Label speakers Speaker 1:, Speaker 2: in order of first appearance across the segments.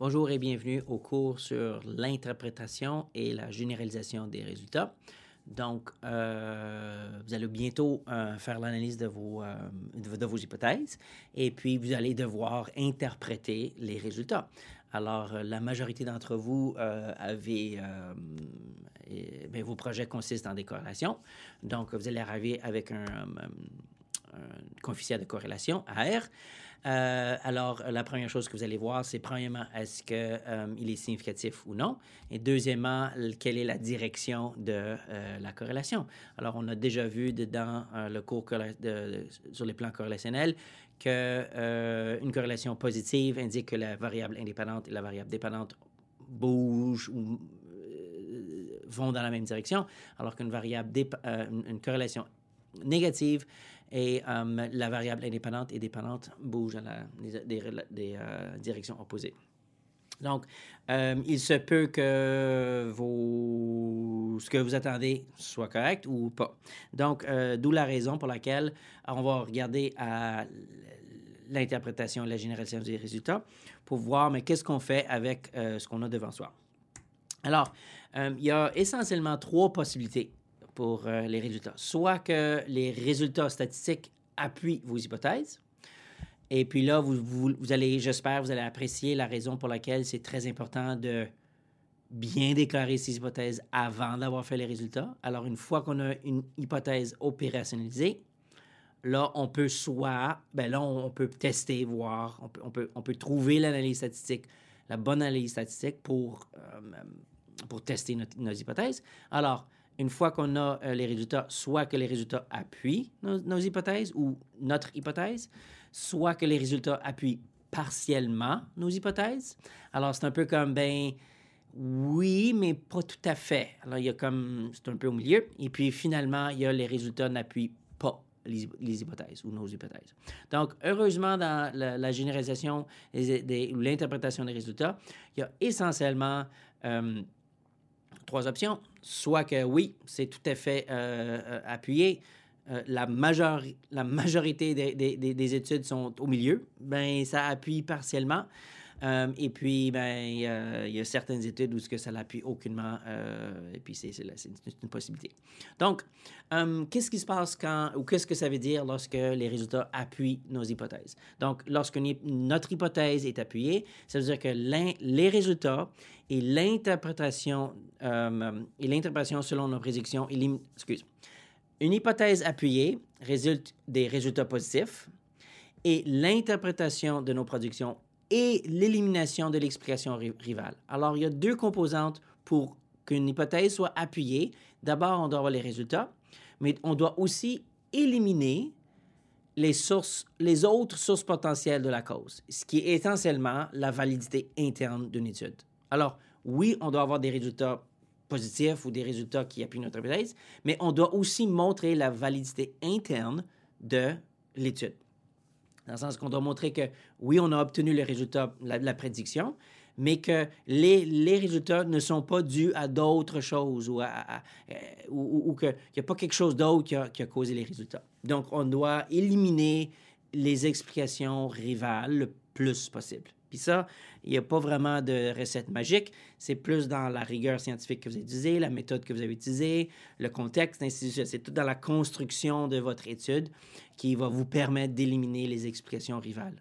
Speaker 1: Bonjour et bienvenue au cours sur l'interprétation et la généralisation des résultats. Donc, euh, vous allez bientôt euh, faire l'analyse de vos, euh, de, vos hypothèses et puis vous allez devoir interpréter les résultats. Alors, la majorité d'entre vous avez... ben, vos projets consistent en des corrélations. Donc, vous allez arriver avec un, un coefficient de corrélation, AR. Euh, alors, la première chose que vous allez voir, c'est premièrement, est-ce qu'il est significatif ou non? Et deuxièmement, quelle est la direction de euh, la corrélation? Alors, on a déjà vu dans euh, le cours sur les plans corrélationnels que euh, une corrélation positive indique que la variable indépendante et la variable dépendante bougent ou euh, vont dans la même direction, alors qu'une variable euh, une corrélation négative et euh, la variable indépendante et dépendante bougent dans des, euh, directions opposées. Donc, euh, il se peut que ce que vous attendez soit correct ou pas. Donc, d'où la raison pour laquelle on va regarder l'interprétation et la généralisation des résultats pour voir, mais qu'est-ce qu'on fait avec ce qu'on a devant soi. Alors, il y a essentiellement trois possibilités pour euh, les résultats. Soit que les résultats statistiques appuient vos hypothèses, et puis là, vous, vous, vous allez, j'espère, vous allez apprécier la raison pour laquelle c'est très important de bien déclarer ces hypothèses avant d'avoir fait les résultats. Alors, une fois qu'on a une hypothèse opérationnalisée, là, on peut soit, ben là, on peut tester, voir, on peut, on peut, on peut trouver l'analyse statistique, la bonne analyse statistique pour, euh, pour tester nos hypothèses. Alors, une fois qu'on a euh, les résultats, soit que les résultats appuient nos, hypothèses ou notre hypothèse, soit que les résultats appuient partiellement nos hypothèses. Alors, c'est un peu comme, ben, oui, mais pas tout à fait. Alors, il y a comme, c'est un peu au milieu. Et puis, finalement, il y a les résultats n'appuient pas les, hy- les hypothèses ou nos hypothèses. Donc, heureusement, dans la, généralisation ou l'interprétation des résultats, il y a essentiellement euh, trois options. Soit que oui, c'est tout à fait euh, euh, appuyé. Euh, la, majori- la majorité des études sont au milieu. Ben, ça appuie partiellement. Euh, et puis, ben, il y a certaines études où ce que ça l'appuie aucunement. euh, et puis, c'est une, possibilité. Donc, euh, qu'est-ce qui se passe quand, ou qu'est-ce que ça veut dire lorsque les résultats appuient nos hypothèses? Donc, lorsque notre hypothèse est appuyée, ça veut dire que les résultats et l'interprétation et l'interprétation selon nos prédictions excuse. Une hypothèse appuyée résulte des résultats positifs et l'interprétation de nos productions et l'élimination de l'explication ri- rivale. Alors, il y a deux composantes pour qu'une hypothèse soit appuyée. D'abord, on doit avoir les résultats, mais on doit aussi éliminer les sources, les autres sources potentielles de la cause, ce qui est essentiellement la validité interne d'une étude. Alors, oui, on doit avoir des résultats positifs ou des résultats qui appuient notre hypothèse, mais on doit aussi montrer la validité interne de l'étude. Dans le sens qu'on doit montrer que, oui, on a obtenu le résultat, la, la prédiction, mais que les, les résultats ne sont pas dus à d'autres choses ou, à- euh, ou, ou- ou qu'il n'y a pas quelque chose d'autre qui a, qui a causé les résultats. Donc, on doit éliminer les explications rivales le plus possible. Puis ça, il n'y a pas vraiment de recette magique. C'est plus dans la rigueur scientifique que vous avez utilisée, la méthode que vous avez utilisée, le contexte, ainsi de suite. C'est tout dans la construction de votre étude qui va vous permettre d'éliminer les explications rivales.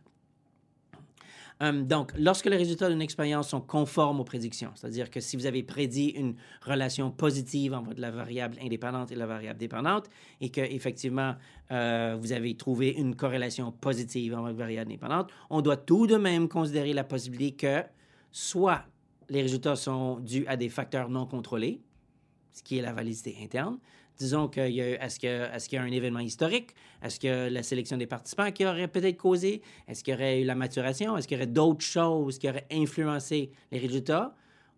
Speaker 1: Hum, donc, lorsque les résultats d'une expérience sont conformes aux prédictions, c'est-à-dire que si vous avez prédit une relation positive entre la variable indépendante et la variable dépendante, et que effectivement euh, vous avez trouvé une corrélation positive entre la variable indépendante, on doit tout de même considérer la possibilité que soit les résultats sont dus à des facteurs non contrôlés, ce qui est la validité interne. Disons que est-ce qu'il y a un événement historique? Est-ce que la sélection des participants qui aurait peut-être causé? Est-ce qu'il y aurait eu la maturation? Est-ce qu'il y aurait d'autres choses qui auraient influencé les résultats?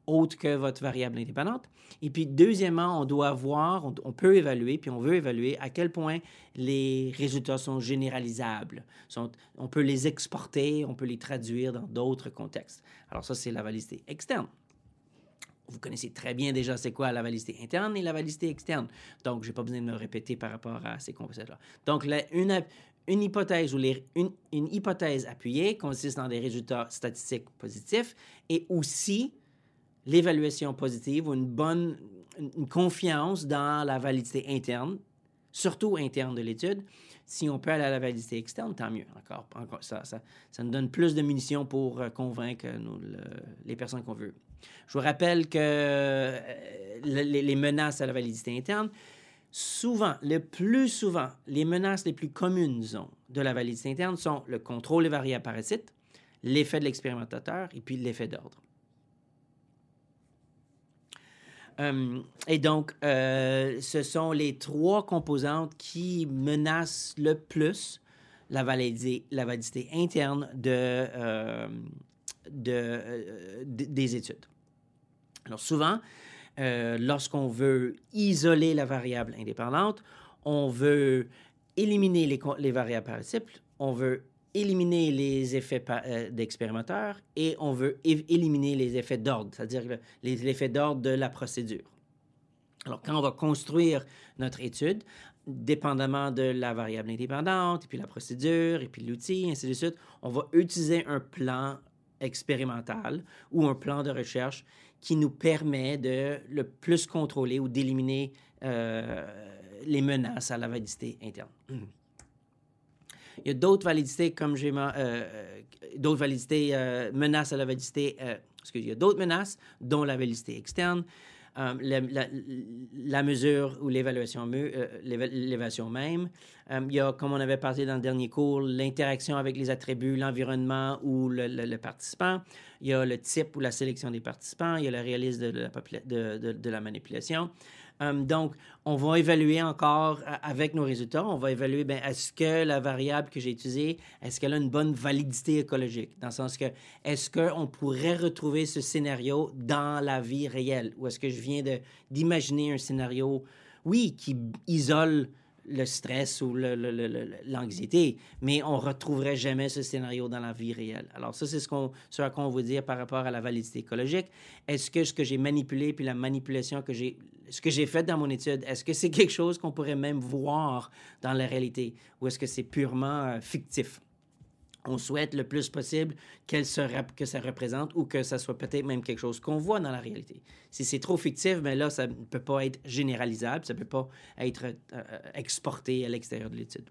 Speaker 1: autre que votre variable indépendante? Et puis, deuxièmement, on doit voir, on, peut évaluer, puis on veut évaluer à quel point les résultats sont généralisables. On peut les exporter, on peut les traduire dans d'autres contextes. Alors ça, c'est la validité externe. Vous connaissez très bien déjà c'est quoi la validité interne et la validité externe. Donc, je n'ai pas besoin de me répéter par rapport à ces concepts-là. Donc, une, une hypothèse ou une, une, hypothèse appuyée consiste dans des résultats statistiques positifs et aussi l'évaluation positive ou une bonne une confiance dans la validité interne, surtout interne de l'étude. Si on peut aller à la validité externe, tant mieux. Encore, ça, ça, ça nous donne plus de munitions pour euh, convaincre nous, les personnes qu'on veut. Je vous rappelle que euh, les, menaces à la validité interne, souvent, le plus souvent, les menaces les plus communes de la validité interne sont le contrôle des variables parasites, l'effet de l'expérimentateur et puis l'effet d'ordre. Euh, et donc, euh, ce sont les trois composantes qui menacent le plus la validité, interne euh, de, des études. Alors souvent, lorsqu'on veut isoler la variable indépendante, on veut éliminer les, les variables participes, on veut éliminer les effets euh, d'expérimenteur et on veut éliminer les effets d'ordre, c'est-à-dire les effets d'ordre de la procédure. Alors, quand on va construire notre étude, dépendamment de la variable indépendante, et puis la procédure, et puis l'outil, ainsi de suite, on va utiliser un plan expérimental ou un plan de recherche qui nous permet de le plus contrôler ou d'éliminer euh, les menaces à la validité interne. Il y a d'autres validités, comme j'ai... Euh, euh, d'autres validités euh, menaces à la validité... excusez, il y a d'autres menaces, dont la validité externe, la, mesure ou l'évaluation même. il y a, comme on avait parlé dans le dernier cours, l'interaction avec les attributs, l'environnement ou le, participant. Il y a le type ou la sélection des participants. Il y a le réalisme la, de, de la manipulation. Euh, donc, on va évaluer encore euh, avec nos résultats, on va évaluer, ben, est-ce que la variable que j'ai utilisée, est-ce qu'elle a une bonne validité écologique? Dans le sens que, est-ce qu'on pourrait retrouver ce scénario dans la vie réelle? Ou est-ce que je viens d'imaginer un scénario, oui, qui isole le stress ou l'anxiété, mais on retrouverait jamais ce scénario dans la vie réelle. Alors ça, c'est ce, qu'on, ce à quoi on veut dire par rapport à la validité écologique. Est-ce que ce que j'ai manipulé, puis la manipulation que j'ai, ce que j'ai fait dans mon étude, est-ce que c'est quelque chose qu'on pourrait même voir dans la réalité, ou est-ce que c'est purement euh, fictif? On souhaite le plus possible qu'elle se que ça représente ou que ça soit peut-être même quelque chose qu'on voit dans la réalité. Si c'est trop fictif, mais ben là, ça ne peut pas être généralisable, ça ne peut pas être euh, euh, exporté à l'extérieur de l'étude.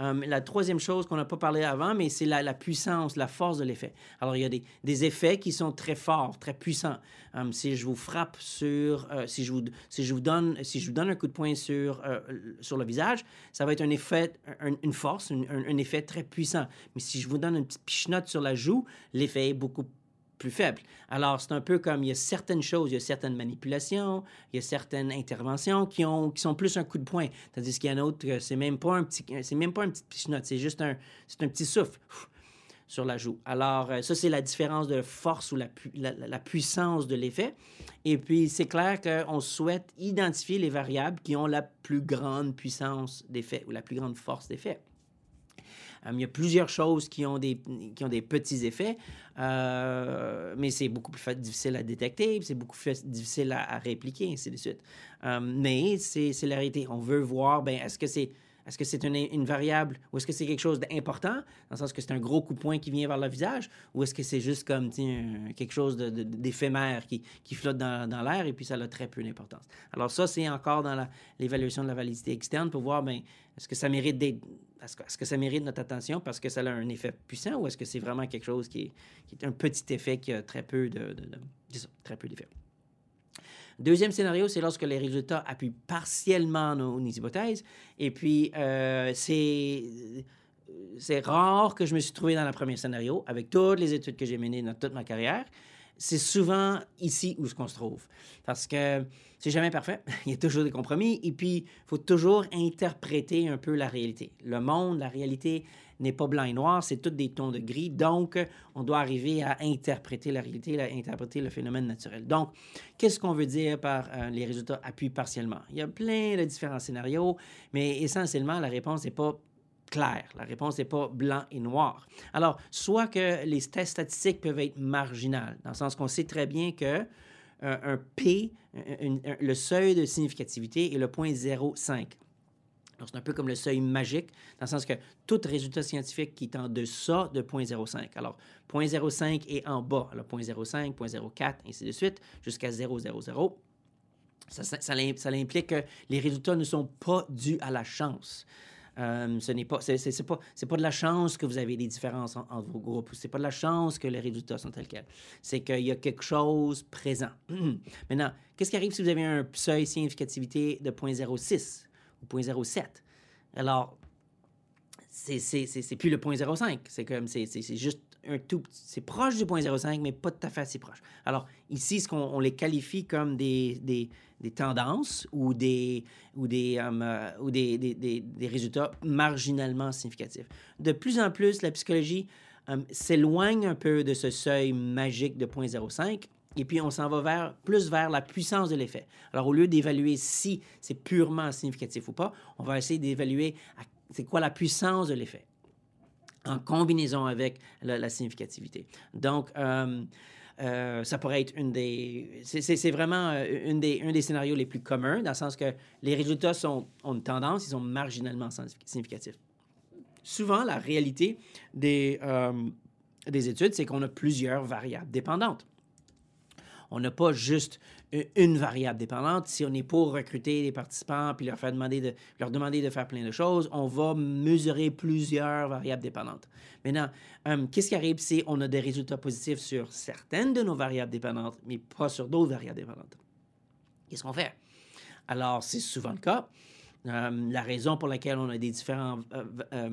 Speaker 1: Euh, la troisième chose qu'on n'a pas parlé avant, mais c'est la, puissance, la force de l'effet. Alors, il y a des, effets qui sont très forts, très puissants. Euh, si je vous frappe sur, euh, si, je vous, si, je vous donne, si je vous donne un coup de poing sur, sur le visage, ça va être un effet, une force, un, effet très puissant. Mais si je vous donne une petite pichenote sur la joue, l'effet est beaucoup plus faible. Alors, c'est un peu comme il y a certaines choses, il y a certaines manipulations, il y a certaines interventions qui, ont, qui sont plus un coup de poing. Tandis qu'il y en a d'autres, c'est même pas un petit, c'est même pas un petit c'est juste un, c'est un petit souffle sur la joue. Alors, euh, ça, c'est la différence de force ou la, la, puissance de l'effet. Et puis, c'est clair qu'on souhaite identifier les variables qui ont la plus grande puissance d'effet ou la plus grande force d'effet. Euh, il y a plusieurs choses qui ont des, qui ont des petits effets, euh, mais c'est beaucoup plus difficile à détecter, c'est beaucoup plus difficile à, répliquer, ainsi de suite. Euh, mais c'est la réalité. On veut voir, ben, est-ce que c'est est-ce que c'est une, variable ou est-ce que c'est quelque chose d'important, dans le sens que c'est un gros coup de poing qui vient vers le visage, ou est-ce que c'est juste comme quelque chose d'éphémère qui, qui, flotte dans, dans l'air et puis ça a très peu d'importance. Alors ça, c'est encore dans l'évaluation de la validité externe pour voir, ben, est-ce que ça mérite d'être... Est-ce que, ça mérite notre attention parce que ça a un effet puissant ou est-ce que c'est vraiment quelque chose qui est, un petit effet qui a très peu de, très peu d'effet? Deuxième scénario, c'est lorsque les résultats appuient partiellement nos, hypothèses. Et puis, euh, c'est rare que je me suis trouvé dans le premier scénario avec toutes les études que j'ai menées dans toute ma carrière. C'est souvent ici où ce qu'on se trouve. Parce que c'est jamais parfait. Il y a toujours des compromis. Et puis, il faut toujours interpréter un peu la réalité. Le monde, la réalité n'est pas blanc et noir, c'est tous des tons de gris. Donc, on doit arriver à interpréter la réalité, à interpréter le phénomène naturel. Donc, qu'est-ce qu'on veut dire par euh, les résultats appuient partiellement? Il y a plein de différents scénarios, mais essentiellement, la réponse n'est pas claire. La réponse n'est pas blanc et noir. Alors, soit que les tests statistiques peuvent être marginales, dans le sens qu'on sait très bien que euh, un P, le seuil de significativité est le point 0,5. C'est un peu comme le seuil magique, dans le sens que tout résultat scientifique qui est en deçà de 0.05. Alors, 0.05 est en bas. Alors, 0.05, 0.04, ainsi de suite, jusqu'à 0.00. Ça, ça, ça, implique que les résultats ne sont pas dus à la chance. Euh, ce n'est pas, c'est, pas, c'est pas de la chance que vous avez des différences entre vos groupes. C'est pas de la chance que les résultats sont tels quels. C'est qu'il y a quelque chose présent. Maintenant, qu'est-ce qui arrive si vous avez un seuil significativité de 0.06 ou 0.07? Alors, c'est, c'est, plus le 0.05. C'est comme, c'est, juste tout c'est proche du 0.05, mais pas tout à fait assez proche. Alors, ici, ce qu'on on les qualifie comme des, des, tendances ou des, ou des, euh, ou des, des, résultats marginalement significatifs. De plus en plus, la psychologie euh, s'éloigne un peu de ce seuil magique de 0.05 et puis on s'en va vers, plus vers la puissance de l'effet. Alors, au lieu d'évaluer si c'est purement significatif ou pas, on va essayer d'évaluer c'est quoi la puissance de l'effet en combinaison avec la, significativité. Donc, euh, euh, ça pourrait être une des. C'est vraiment euh, une des, un des scénarios les plus communs, dans le sens que les résultats sont, ont une tendance, ils sont marginalement significatifs. Souvent, la réalité des, des études, c'est qu'on a plusieurs variables dépendantes. On n'a pas juste une variable dépendante. Si on est pour recruter des participants puis leur, demander de, faire plein de choses, on va mesurer plusieurs variables dépendantes. Maintenant, euh, qu'est-ce qui arrive si on a des résultats positifs sur certaines de nos variables dépendantes, mais pas sur d'autres variables dépendantes? Qu'est-ce qu'on fait? Alors, c'est souvent le cas. Euh, la raison pour laquelle on a des différents euh,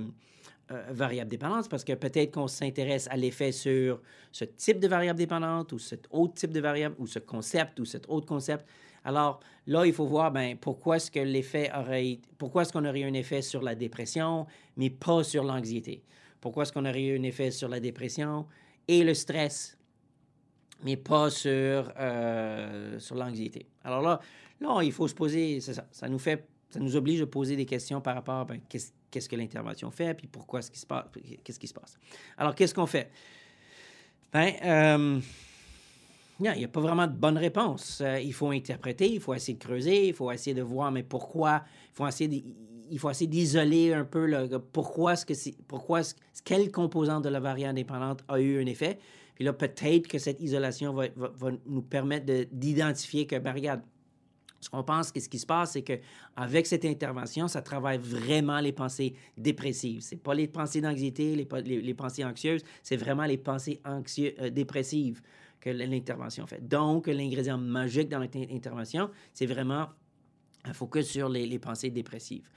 Speaker 1: euh, variable dépendante, parce que peut-être qu'on s'intéresse à l'effet sur ce type de variable dépendante ou cet autre type de variable ou ce concept ou cet autre concept. Alors là, il faut voir ben, pourquoi est-ce que l'effet aurait, pourquoi est-ce qu'on aurait eu un effet sur la dépression, mais pas sur l'anxiété? Pourquoi est-ce qu'on aurait eu un effet sur la dépression et le stress, mais pas sur, euh, sur l'anxiété? Alors là, là, il faut se poser, c'est ça, ça nous fait, ça nous oblige à poser des questions par rapport à ben, qu'est-ce que l'intervention fait, puis pourquoi ce qui se passe, qu'est-ce qui se passe. Alors, qu'est-ce qu'on fait? Ben, euh, il n'y a pas vraiment de bonne réponse. Euh, il faut interpréter, il faut essayer de creuser, il faut essayer de voir, mais pourquoi, il faut essayer il faut essayer d'isoler un peu le, pourquoi est-ce que c'est, pourquoi quelle composante de la variable indépendante a eu un effet. Puis là, peut-être que cette isolation va, va, nous permettre d'identifier que, ben, regarde, ce qu'on pense, ce qui se passe, c'est qu'avec cette intervention, ça travaille vraiment les pensées dépressives. Ce pas les pensées d'anxiété, les, pensées anxieuses, c'est vraiment les pensées anxieuses, euh, dépressives que l'intervention fait. Donc, l'ingrédient magique dans l'intervention, c'est vraiment un focus sur les, pensées dépressives.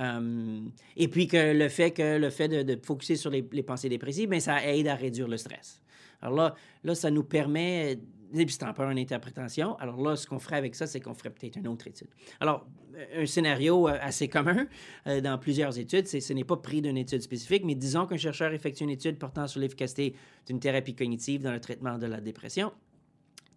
Speaker 1: Euh, et puis que le fait que le fait de, de focuser sur les, pensées dépressives, bien, ça aide à réduire le stress. Alors là, là ça nous permet et puis c'est une interprétation. Alors là, ce qu'on ferait avec ça, c'est qu'on ferait peut-être une autre étude. Alors, un scénario euh, assez commun euh, dans plusieurs études, c'est ce n'est pas pris d'une étude spécifique, mais disons qu'un chercheur effectue une étude portant sur l'efficacité d'une thérapie cognitive dans le traitement de la dépression.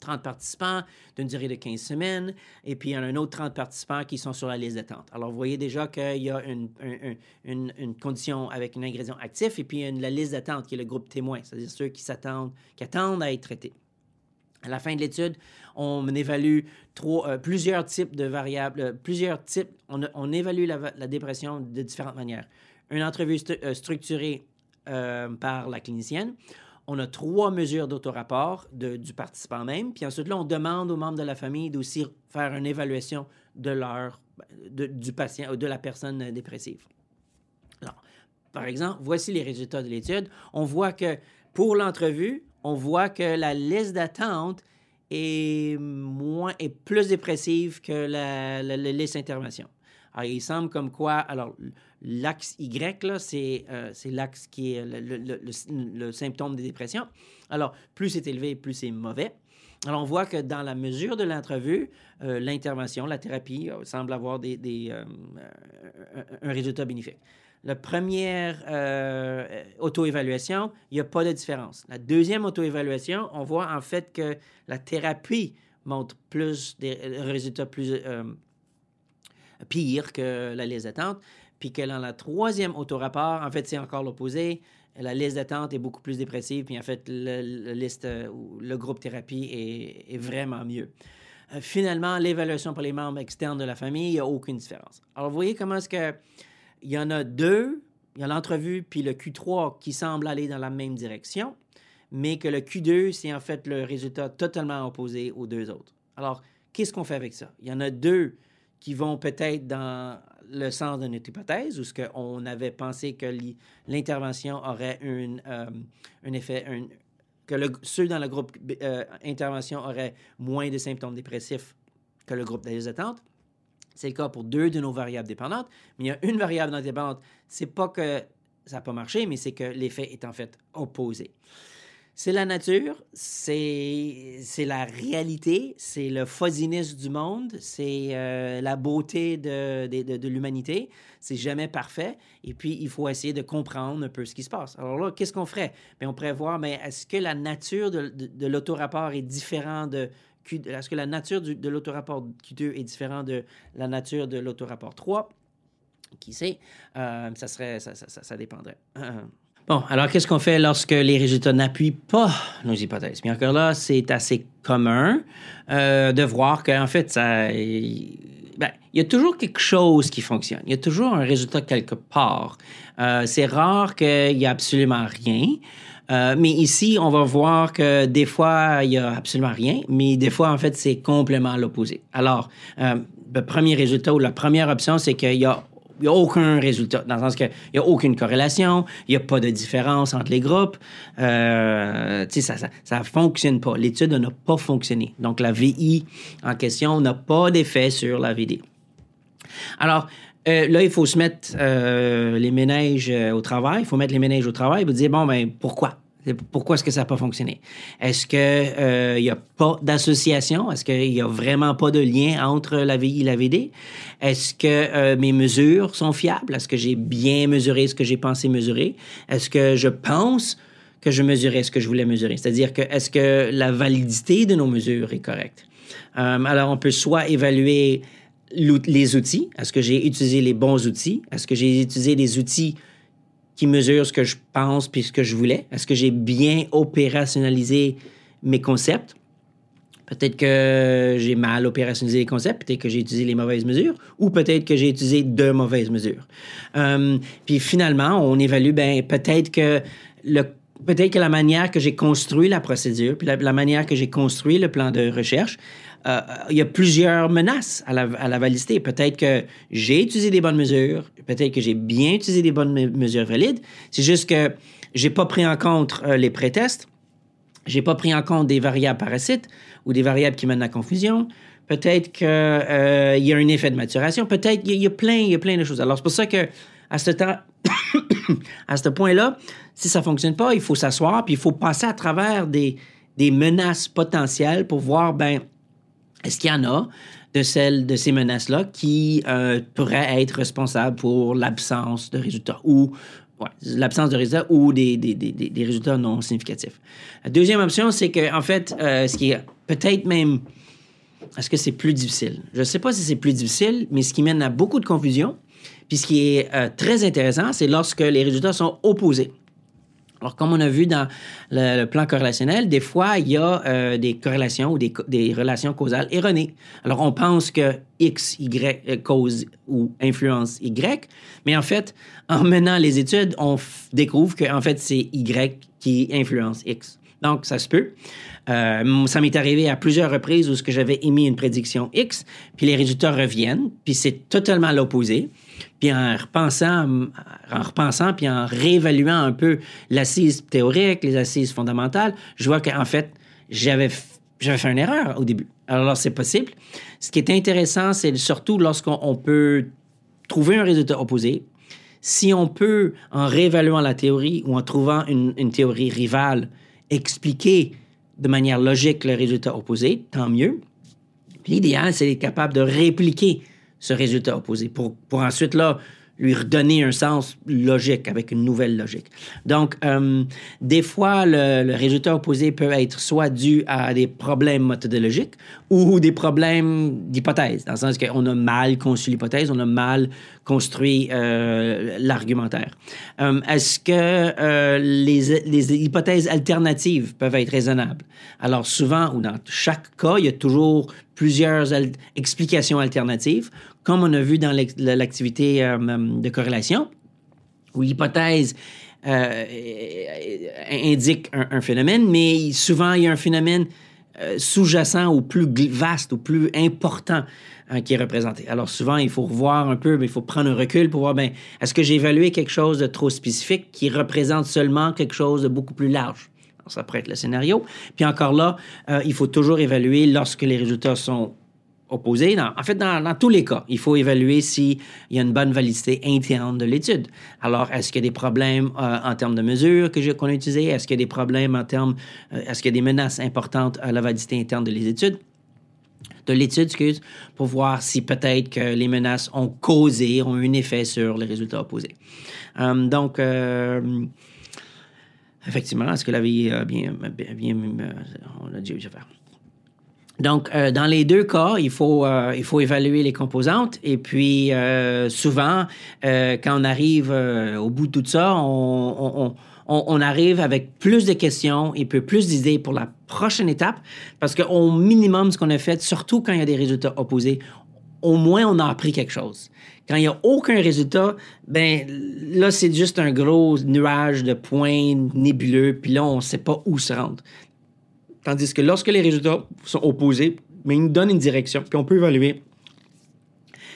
Speaker 1: 30 participants d'une durée de 15 semaines, et puis il y en a un autre 30 participants qui sont sur la liste d'attente. Alors, vous voyez déjà qu'il y a une, condition avec un ingrédient actif, et puis la liste d'attente qui est le groupe témoin, c'est-à-dire ceux qui s'attendent, qui attendent à être traités. À la fin de l'étude, on évalue euh, plusieurs types de variables, euh, plusieurs types. On, évalue la, dépression de différentes manières. Une entrevue euh, structurée par la clinicienne. On a trois mesures d'autorapport du participant même. Puis ensuite, là, on demande aux membres de la famille d'aussi faire une évaluation de leur, du patient, ou de la personne dépressive. Alors, par exemple, voici les résultats de l'étude. On voit que pour l'entrevue, on voit que la liste d'attente est, moins, est plus dépressive que la, liste d'intervention. Alors, il semble comme quoi, alors, L'axe Y, là, c'est euh, l'axe qui est le, symptôme des dépressions. Alors, plus c'est élevé, plus c'est mauvais. Alors, on voit que dans la mesure de l'entrevue, euh, l'intervention, la thérapie euh, semble avoir des, des, un résultat bénéfique. La première euh, euh, auto-évaluation, il n'y a pas de différence. La deuxième auto-évaluation, on voit en fait que la thérapie montre plus des euh, résultats plus euh, pires que la liste d'attente, puis que dans la troisième autorapport, en fait, c'est encore l'opposé. La liste d'attente est beaucoup plus dépressive, puis en fait, le, liste, euh, le groupe thérapie est, est vraiment mieux. Euh, finalement, l'évaluation par les membres externes de la famille, il n'y a aucune différence. Alors, vous voyez comment est-ce que il y en a deux, il y a l'entrevue puis le Q3 qui semblent aller dans la même direction, mais que le Q2, c'est en fait le résultat totalement opposé aux deux autres. Alors, qu'est-ce qu'on fait avec ça? Il y en a deux qui vont peut-être dans le sens de notre hypothèse, où ce qu'on avait pensé que l'intervention aurait une, euh, un effet, un- que ceux dans le groupe euh, intervention auraient moins de symptômes dépressifs que le groupe des attentes. C'est le cas pour deux de nos variables dépendantes, mais il y a une variable non dépendante. C'est pas que ça n'a pas marché, mais c'est que l'effet est en fait opposé. C'est la nature, c'est la réalité, c'est le fuzziness du monde, c'est euh, la beauté de, de, de- de l'humanité. C'est jamais parfait. Et puis, il faut essayer de comprendre un peu ce qui se passe. Alors là, qu'est-ce qu'on ferait? Bien, on pourrait voir, mais est-ce que la nature de l'autorapport est différente de Est-ce que la nature de l'autorapport Q2 est différente de la nature de l'autorapport 3? Qui sait? Euh, ça, serait, ça, ça, ça, dépendrait. Bon, alors qu'est-ce qu'on fait lorsque les résultats n'appuient pas nos hypothèses? Bien encore là, c'est assez commun euh, de voir qu'en fait, ben, il y a toujours quelque chose qui fonctionne. Il y a toujours un résultat quelque part. Euh, c'est rare qu'il y a absolument rien. Euh, mais ici, on va voir que des fois, il y a absolument rien, mais des fois, en fait, c'est complètement l'opposé. Alors, euh, le premier résultat ou la première option, c'est qu'il n'y a aucun résultat, dans le sens qu'il n'y a aucune corrélation, il n'y a pas de différence entre les groupes. Euh, ça ne fonctionne pas. L'étude n'a pas fonctionné. Donc, la VI en question n'a pas d'effet sur la VD. Alors, euh, là, il faut se mettre euh, les ménages euh, au travail. Il faut mettre les ménages au travail et vous dire, bon, ben pourquoi? Pourquoi est-ce que ça n'a pas fonctionné? Est-ce qu'il euh, n'y a pas d'association? Est-ce qu'il n'y a vraiment pas de lien entre la VI et la VD? Est-ce que euh, mes mesures sont fiables? Est-ce que j'ai bien mesuré ce que j'ai pensé mesurer? Est-ce que je pense que je mesurais ce que je voulais mesurer? C'est-à-dire que est-ce que la validité de nos mesures est correcte? Euh, alors, on peut soit évaluer les outils? Est-ce que j'ai utilisé les bons outils? Est-ce que j'ai utilisé des outils qui mesurent ce que je pense puis ce que je voulais? Est-ce que j'ai bien opérationnalisé mes concepts? Peut-être que j'ai mal opérationnalisé les concepts, peut-être que j'ai utilisé les mauvaises mesures, ou peut-être que j'ai utilisé de mauvaises mesures. Euh, puis finalement, on évalue, ben peut-être que la manière que j'ai construit la procédure, puis la manière que j'ai construit le plan de recherche, euh, il y a plusieurs menaces à la, validité. Peut-être que j'ai utilisé des bonnes mesures, peut-être que j'ai bien utilisé des bonnes me mesures valides. C'est juste que j'ai pas pris en compte euh, les pré-tests, j'ai pas pris en compte des variables parasites ou des variables qui mènent à confusion. Peut-être qu'il euh, y a un effet de maturation. Peut-être il y, y, a plein, il y a plein de choses. Alors c'est pour ça que à ce temps, à ce point-là, si ça fonctionne pas, il faut s'asseoir puis il faut passer à travers des, des menaces potentielles pour voir ben est-ce qu'il y en a de celles de ces menaces-là qui euh, pourraient être responsables pour l'absence de résultats ou l'absence de résultats ou des, des, des, des, résultats non significatifs? Deuxième option, c'est que en fait, euh, ce qui est peut-être même est-ce que c'est plus difficile? Je ne sais pas si c'est plus difficile, mais ce qui mène à beaucoup de confusion, puis ce qui est euh, très intéressant, c'est lorsque les résultats sont opposés. Alors, comme on a vu dans le, plan corrélationnel, des fois, il y a euh, des corrélations ou des, relations causales erronées. Alors, on pense que X, Y cause ou influence Y, mais en fait, en menant les études, on découvre qu'en fait, c'est Y qui influence X. Donc, ça se peut. Euh, ça m'est arrivé à plusieurs reprises où j'avais émis une prédiction X, puis les résultats reviennent, puis c'est totalement l'opposé. Puis en repensant, en repensant, puis en réévaluant un peu l'assise théorique, les assises fondamentales, je vois qu'en fait, j'avais j'avais fait une erreur au début. Alors, c'est possible. Ce qui est intéressant, c'est surtout lorsqu'on peut trouver un résultat opposé, Si on peut, en réévaluant la théorie ou en trouvant une, une théorie rivale, expliquer de manière logique le résultat opposé, tant mieux. L'idéal, c'est d'être capable de répliquer ce résultat opposé. Pour, pour ensuite là lui redonner un sens logique avec une nouvelle logique. Donc, euh, des fois, le, résultat opposé peut être soit dû à des problèmes méthodologiques ou des problèmes d'hypothèse, dans le sens qu'on a mal conçu l'hypothèse, on a mal construit euh, l'argumentaire. Euh, est-ce que les, les, hypothèses alternatives peuvent être raisonnables? Alors, souvent, ou dans chaque cas, il y a toujours plusieurs explications alternatives comme on a vu dans l'activité euh, de corrélation, où l'hypothèse euh, indique un, phénomène, mais souvent il y a un phénomène euh, sous-jacent ou plus vaste ou plus important hein, qui est représenté. Alors souvent, il faut revoir un peu, mais il faut prendre un recul pour voir, ben, est-ce que j'ai évalué quelque chose de trop spécifique qui représente seulement quelque chose de beaucoup plus large? ça pourrait être le scénario. Puis encore là, il faut toujours évaluer lorsque les résultats sont opposé. en fait, dans, tous les cas, il faut évaluer s'il y a une bonne validité interne de l'étude. Alors, est-ce qu'il y a des problèmes euh, en termes de mesures que qu'on a utilisées? Est-ce qu'il y a des problèmes en termes... Euh, est-ce qu'il y a des menaces importantes à la validité interne de l'étude? de l'étude, excuse, pour voir si peut-être que les menaces ont causé, ont eu un effet sur les résultats opposés. Euh, donc, effectivement, est-ce que la vie bien, bien, on a dit, je vais faire. Donc, euh, dans les deux cas, il faut, euh, il faut évaluer les composantes. Et puis, euh, souvent, quand on arrive au bout de tout ça, on, arrive avec plus de questions et plus d'idées pour la prochaine étape. Parce qu'au minimum, ce qu'on a fait, surtout quand il y a des résultats opposés, au moins, on a appris quelque chose. Quand il n'y a aucun résultat, ben là, c'est juste un gros nuage de points nébuleux, puis là, on ne sait pas où se rendre. Tandis que lorsque les résultats sont opposés, mais ils nous donnent une direction, puis on peut évaluer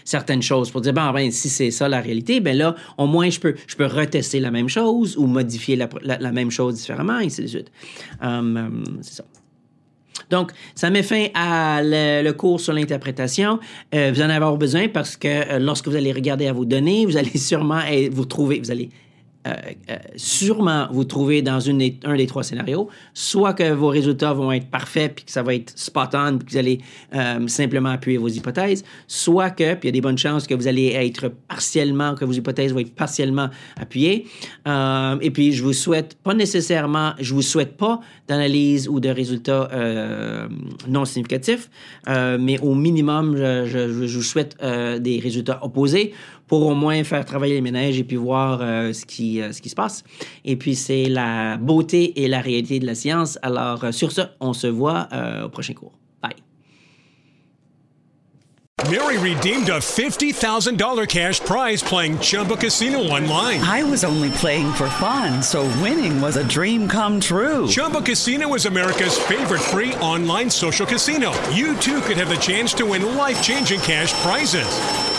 Speaker 1: certaines choses pour dire, ben, ben si c'est ça la réalité, ben là, au moins, je peux, retester la même chose ou modifier la, même chose différemment, et ainsi de. Hum, hum. Donc, ça met fin à le, cours sur l'interprétation. Euh, vous en avez besoin parce que euh, lorsque vous allez regarder à vos données, vous allez sûrement vous trouver, vous allez euh, euh, sûrement vous trouver dans un des trois scénarios, soit que vos résultats vont être parfaits puis que ça va être spot on puis que vous allez euh, simplement appuyer vos hypothèses, soit que, puis il y a des bonnes chances que vous allez être partiellement, que vos hypothèses vont être partiellement appuyées. et puis, je vous souhaite pas nécessairement, je vous souhaite pas d'analyse ou de résultats non significatifs, mais au minimum, je, je, vous souhaite des résultats opposés pour au moins faire travailler les ménages et puis voir ce, qui, euh, ce qui se passe. Et puis, c'est la beauté et la réalité de la science. Alors, euh, sur ce, on se voit au prochain cours. Bye.
Speaker 2: Mary redeemed a $50,000 cash prize playing Chumba Casino online.
Speaker 3: I was only playing for fun, so winning was a dream come true.
Speaker 2: Chumba Casino is America's favorite free online social casino. You too could have the chance to win life changing cash prizes.